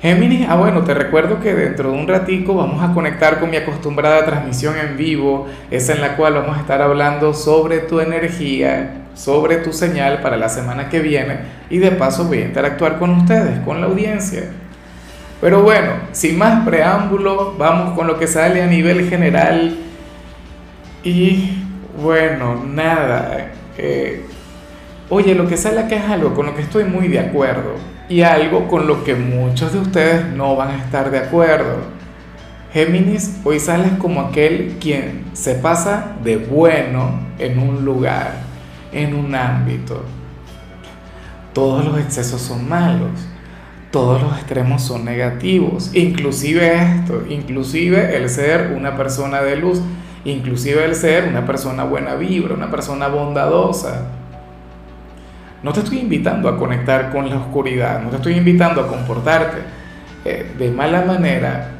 Géminis, ah bueno, te recuerdo que dentro de un ratico vamos a conectar con mi acostumbrada transmisión en vivo, esa en la cual vamos a estar hablando sobre tu energía, sobre tu señal para la semana que viene y de paso voy a interactuar con ustedes, con la audiencia. Pero bueno, sin más preámbulo, vamos con lo que sale a nivel general y bueno, nada. Eh, oye, lo que sale acá es algo con lo que estoy muy de acuerdo y algo con lo que muchos de ustedes no van a estar de acuerdo. Géminis, hoy sales como aquel quien se pasa de bueno en un lugar, en un ámbito. Todos los excesos son malos, todos los extremos son negativos, inclusive esto, inclusive el ser una persona de luz, inclusive el ser una persona buena vibra, una persona bondadosa. No te estoy invitando a conectar con la oscuridad, no te estoy invitando a comportarte eh, de mala manera,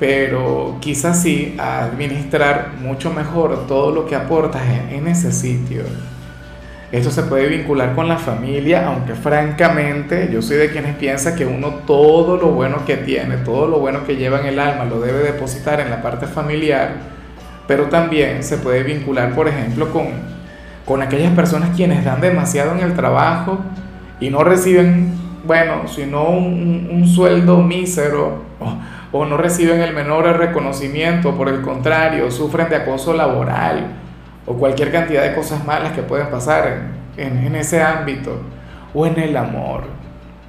pero quizás sí a administrar mucho mejor todo lo que aportas en, en ese sitio. Esto se puede vincular con la familia, aunque francamente yo soy de quienes piensan que uno todo lo bueno que tiene, todo lo bueno que lleva en el alma lo debe depositar en la parte familiar, pero también se puede vincular, por ejemplo, con con aquellas personas quienes dan demasiado en el trabajo y no reciben, bueno, sino un, sueldo mísero o, no reciben el menor reconocimiento, por el contrario, sufren de acoso laboral o cualquier cantidad de cosas malas que pueden pasar en, ese ámbito o en el amor,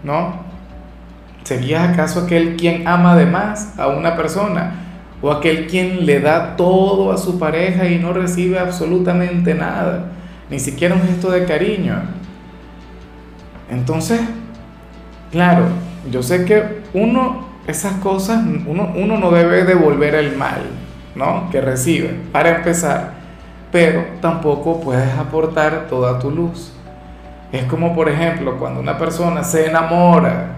¿no? ¿Serías acaso aquel quien ama de más a una persona? ¿O aquel quien le da todo a su pareja y no recibe absolutamente nada? Ni siquiera un gesto de cariño. Entonces, claro, yo sé que uno, esas cosas, uno, uno no debe devolver el mal, ¿no? Que recibe, para empezar, pero tampoco puedes aportar toda tu luz. Es como, por ejemplo, cuando una persona se enamora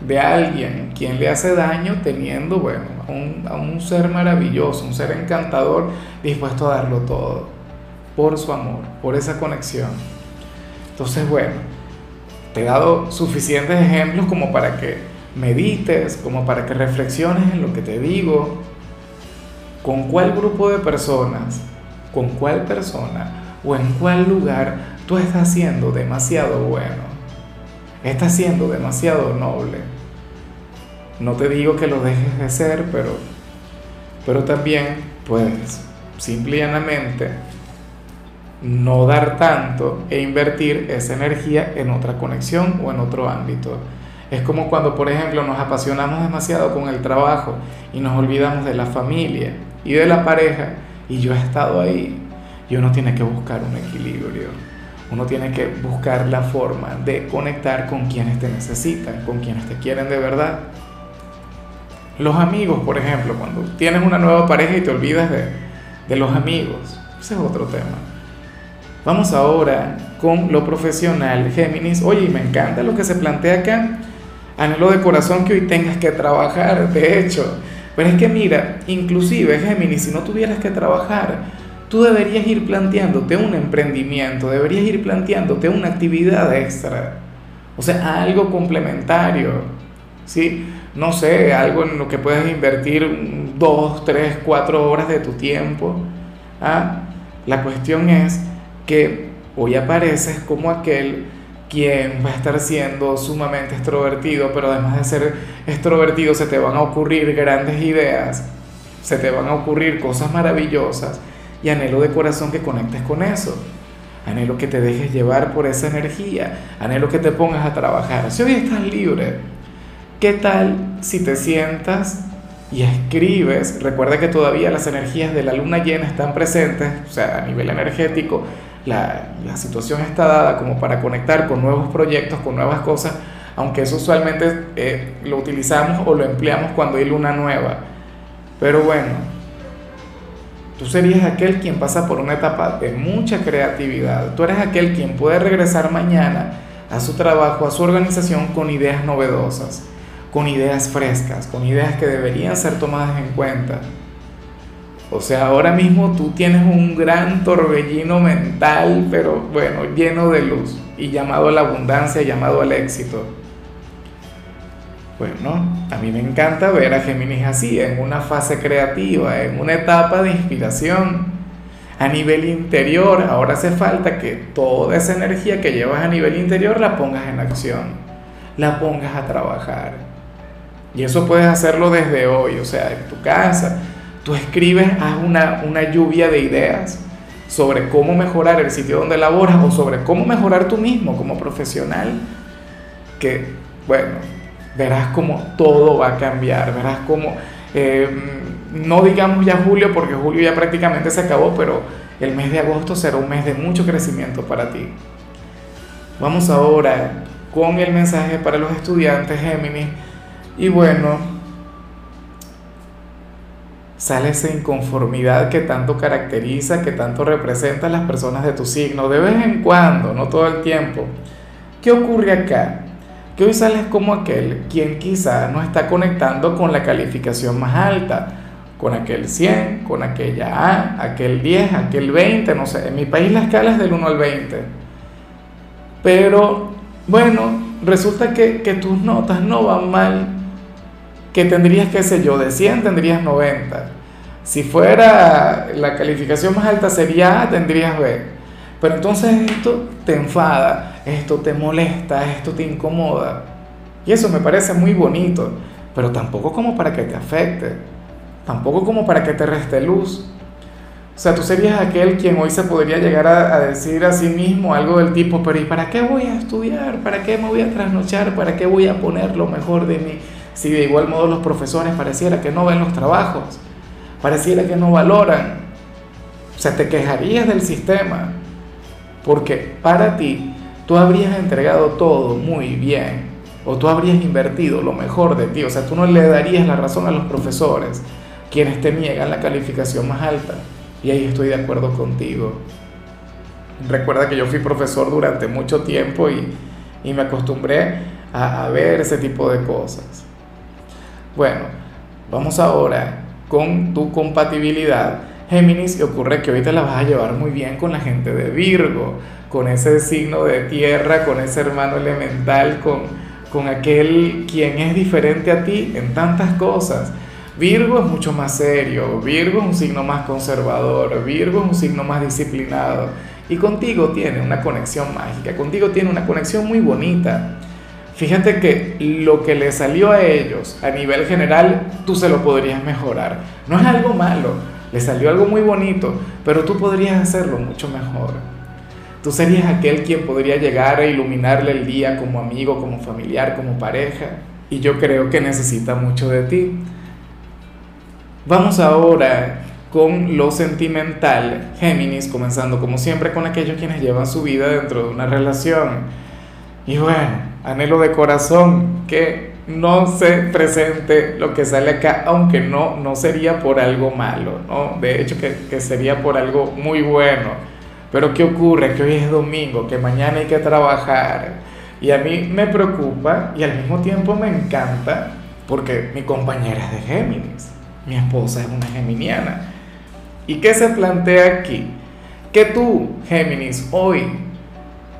de alguien quien le hace daño teniendo, bueno, un, a un ser maravilloso, un ser encantador, dispuesto a darlo todo por su amor, por esa conexión. Entonces, bueno, te he dado suficientes ejemplos como para que medites, como para que reflexiones en lo que te digo, con cuál grupo de personas, con cuál persona o en cuál lugar tú estás siendo demasiado bueno, estás siendo demasiado noble. No te digo que lo dejes de ser, pero, pero también puedes simple y llanamente no dar tanto e invertir esa energía en otra conexión o en otro ámbito. Es como cuando, por ejemplo, nos apasionamos demasiado con el trabajo y nos olvidamos de la familia y de la pareja y yo he estado ahí. Y uno tiene que buscar un equilibrio. Uno tiene que buscar la forma de conectar con quienes te necesitan, con quienes te quieren de verdad. Los amigos, por ejemplo, cuando tienes una nueva pareja y te olvidas de, de los amigos, ese es otro tema. Vamos ahora con lo profesional, Géminis. Oye, me encanta lo que se plantea acá. Anhelo de corazón que hoy tengas que trabajar, de hecho. Pero es que mira, inclusive, Géminis, si no tuvieras que trabajar, tú deberías ir planteándote un emprendimiento, deberías ir planteándote una actividad extra. O sea, algo complementario. ¿Sí? No sé, algo en lo que puedas invertir dos, tres, cuatro horas de tu tiempo. ¿Ah? La cuestión es que hoy apareces como aquel quien va a estar siendo sumamente extrovertido, pero además de ser extrovertido se te van a ocurrir grandes ideas, se te van a ocurrir cosas maravillosas y anhelo de corazón que conectes con eso. Anhelo que te dejes llevar por esa energía, anhelo que te pongas a trabajar. Si hoy estás libre, ¿qué tal si te sientas y escribes? Recuerda que todavía las energías de la luna llena están presentes, o sea, a nivel energético, la, situación está dada como para conectar con nuevos proyectos, con nuevas cosas, aunque eso usualmente eh, lo utilizamos o lo empleamos cuando hay luna nueva. Pero bueno, tú serías aquel quien pasa por una etapa de mucha creatividad. Tú eres aquel quien puede regresar mañana a su trabajo, a su organización con ideas novedosas, con ideas frescas, con ideas que deberían ser tomadas en cuenta. O sea, ahora mismo tú tienes un gran torbellino mental, pero bueno, lleno de luz y llamado a la abundancia, llamado al éxito. Bueno, a mí me encanta ver a Géminis así, en una fase creativa, en una etapa de inspiración. A nivel interior, ahora hace falta que toda esa energía que llevas a nivel interior la pongas en acción, la pongas a trabajar. Y eso puedes hacerlo desde hoy, o sea, en tu casa, Tú escribes, haz una, una lluvia de ideas sobre cómo mejorar el sitio donde laboras o sobre cómo mejorar tú mismo como profesional, que, bueno, verás cómo todo va a cambiar, verás cómo, eh, no digamos ya julio, porque julio ya prácticamente se acabó, pero el mes de agosto será un mes de mucho crecimiento para ti. Vamos ahora con el mensaje para los estudiantes Géminis. Y bueno, sale esa inconformidad que tanto caracteriza, que tanto representa a las personas de tu signo, de vez en cuando, no todo el tiempo. ¿Qué ocurre acá? Que hoy sales como aquel quien quizá no está conectando con la calificación más alta, con aquel 100, con aquella A, aquel 10, aquel 20, no sé, en mi país la escala es del 1 al 20. Pero bueno, resulta que, que tus notas no van mal que tendrías, qué sé yo, de 100 tendrías 90. Si fuera la calificación más alta sería A, tendrías B. Pero entonces esto te enfada, esto te molesta, esto te incomoda. Y eso me parece muy bonito, pero tampoco como para que te afecte, tampoco como para que te reste luz. O sea, tú serías aquel quien hoy se podría llegar a, a, decir a sí mismo algo del tipo, pero ¿y para qué voy a estudiar? ¿Para qué me voy a trasnochar? ¿Para qué voy a poner lo mejor de mí? Si de igual modo los profesores pareciera que no ven los trabajos, pareciera que no valoran, o sea, te quejarías del sistema, porque para ti tú habrías entregado todo muy bien, o tú habrías invertido lo mejor de ti, o sea, tú no le darías la razón a los profesores, quienes te niegan la calificación más alta, y ahí estoy de acuerdo contigo. Recuerda que yo fui profesor durante mucho tiempo y, y me acostumbré a, a ver ese tipo de cosas. Bueno, vamos ahora con tu compatibilidad. Géminis, y ocurre que hoy te la vas a llevar muy bien con la gente de Virgo, con ese signo de tierra, con ese hermano elemental, con, con aquel quien es diferente a ti en tantas cosas. Virgo es mucho más serio, Virgo es un signo más conservador, Virgo es un signo más disciplinado y contigo tiene una conexión mágica, contigo tiene una conexión muy bonita. Fíjate que lo que le salió a ellos a nivel general, tú se lo podrías mejorar. No es algo malo, le salió algo muy bonito, pero tú podrías hacerlo mucho mejor. Tú serías aquel quien podría llegar a iluminarle el día como amigo, como familiar, como pareja. Y yo creo que necesita mucho de ti. Vamos ahora con lo sentimental, Géminis, comenzando como siempre con aquellos quienes llevan su vida dentro de una relación. Y bueno, anhelo de corazón que no se presente lo que sale acá, aunque no, no sería por algo malo, ¿no? De hecho, que, que sería por algo muy bueno. Pero ¿qué ocurre? Que hoy es domingo, que mañana hay que trabajar. Y a mí me preocupa y al mismo tiempo me encanta porque mi compañera es de Géminis, mi esposa es una geminiana. ¿Y qué se plantea aquí? Que tú, Géminis, hoy,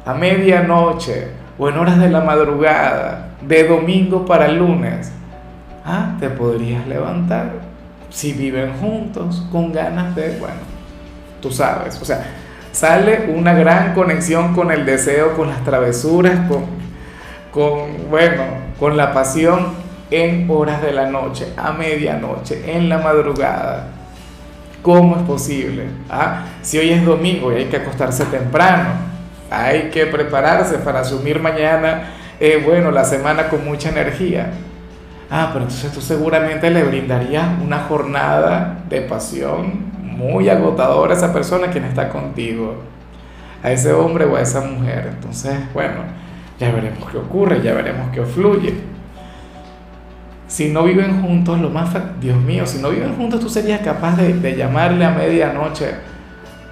a medianoche, o en horas de la madrugada, de domingo para lunes, ah, te podrías levantar si viven juntos con ganas de, bueno, tú sabes, o sea, sale una gran conexión con el deseo, con las travesuras, con, bueno, con la pasión en horas de la noche, a medianoche, en la madrugada. ¿Cómo es posible? ¿Ah? Si hoy es domingo y hay que acostarse temprano, hay que prepararse para asumir mañana, eh, bueno, la semana con mucha energía. Ah, pero entonces tú seguramente le brindarías una jornada de pasión muy agotadora a esa persona quien está contigo, a ese hombre o a esa mujer. Entonces, bueno, ya veremos qué ocurre, ya veremos qué fluye. Si no viven juntos, lo más... Dios mío, si no viven juntos, tú serías capaz de, de llamarle a medianoche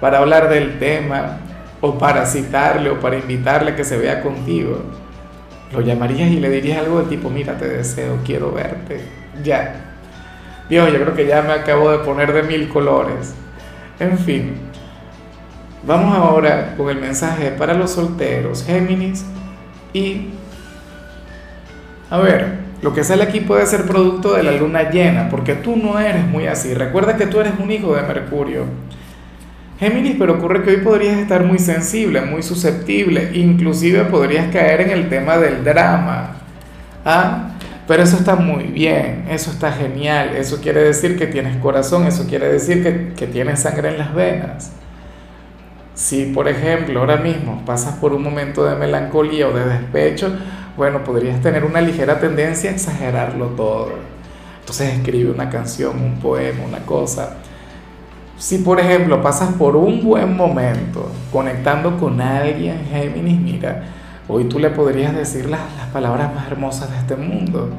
para hablar del tema, o para citarle, o para invitarle a que se vea contigo. Lo llamarías y le dirías algo del tipo, mira, te deseo, quiero verte. Ya. Dios, yo creo que ya me acabo de poner de mil colores. En fin. Vamos ahora con el mensaje para los solteros, Géminis. Y... A ver, lo que sale aquí puede ser producto de la luna llena, porque tú no eres muy así. Recuerda que tú eres un hijo de Mercurio. Géminis, pero ocurre que hoy podrías estar muy sensible, muy susceptible, inclusive podrías caer en el tema del drama. ¿Ah? Pero eso está muy bien, eso está genial, eso quiere decir que tienes corazón, eso quiere decir que, que tienes sangre en las venas. Si, por ejemplo, ahora mismo pasas por un momento de melancolía o de despecho, bueno, podrías tener una ligera tendencia a exagerarlo todo. Entonces escribe una canción, un poema, una cosa. Si por ejemplo pasas por un buen momento conectando con alguien, Géminis, mira, hoy tú le podrías decir las, las palabras más hermosas de este mundo.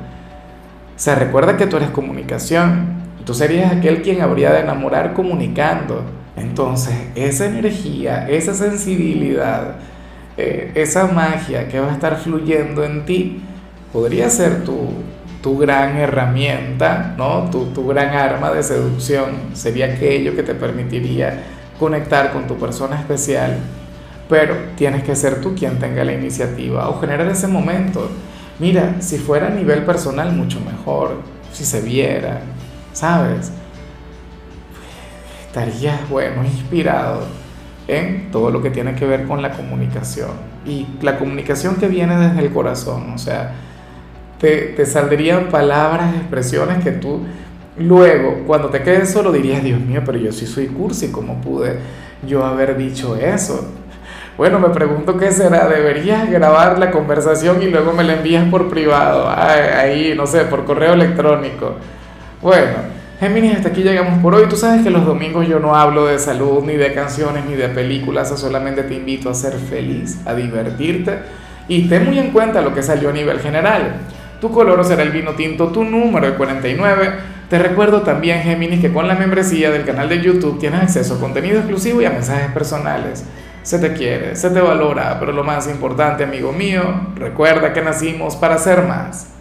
O sea, recuerda que tú eres comunicación. Tú serías aquel quien habría de enamorar comunicando. Entonces, esa energía, esa sensibilidad, eh, esa magia que va a estar fluyendo en ti podría ser tu, tu gran herramienta, ¿no? Tu, tu, gran arma de seducción. Sería aquello que te permitiría conectar con tu persona especial. Pero tienes que ser tú quien tenga la iniciativa o generar ese momento. Mira, si fuera a nivel personal, mucho mejor. Si se viera, ¿sabes? Estarías, bueno, inspirado en todo lo que tiene que ver con la comunicación. Y la comunicación que viene desde el corazón, o sea, te, saldrían palabras, expresiones que tú luego, cuando te quedes solo, dirías, Dios mío, pero yo sí soy cursi, ¿cómo pude yo haber dicho eso? Bueno, me pregunto qué será, deberías grabar la conversación y luego me la envías por privado, ahí, no sé, por correo electrónico. Bueno, Géminis, hasta aquí llegamos por hoy. Tú sabes que los domingos yo no hablo de salud, ni de canciones, ni de películas, solamente te invito a ser feliz, a divertirte y ten muy en cuenta lo que salió a nivel general. Tu color será el vino tinto, tu número el 49. Te recuerdo también, Géminis, que con la membresía del canal de YouTube tienes acceso a contenido exclusivo y a mensajes personales. Se te quiere, se te valora, pero lo más importante, amigo mío, recuerda que nacimos para ser más.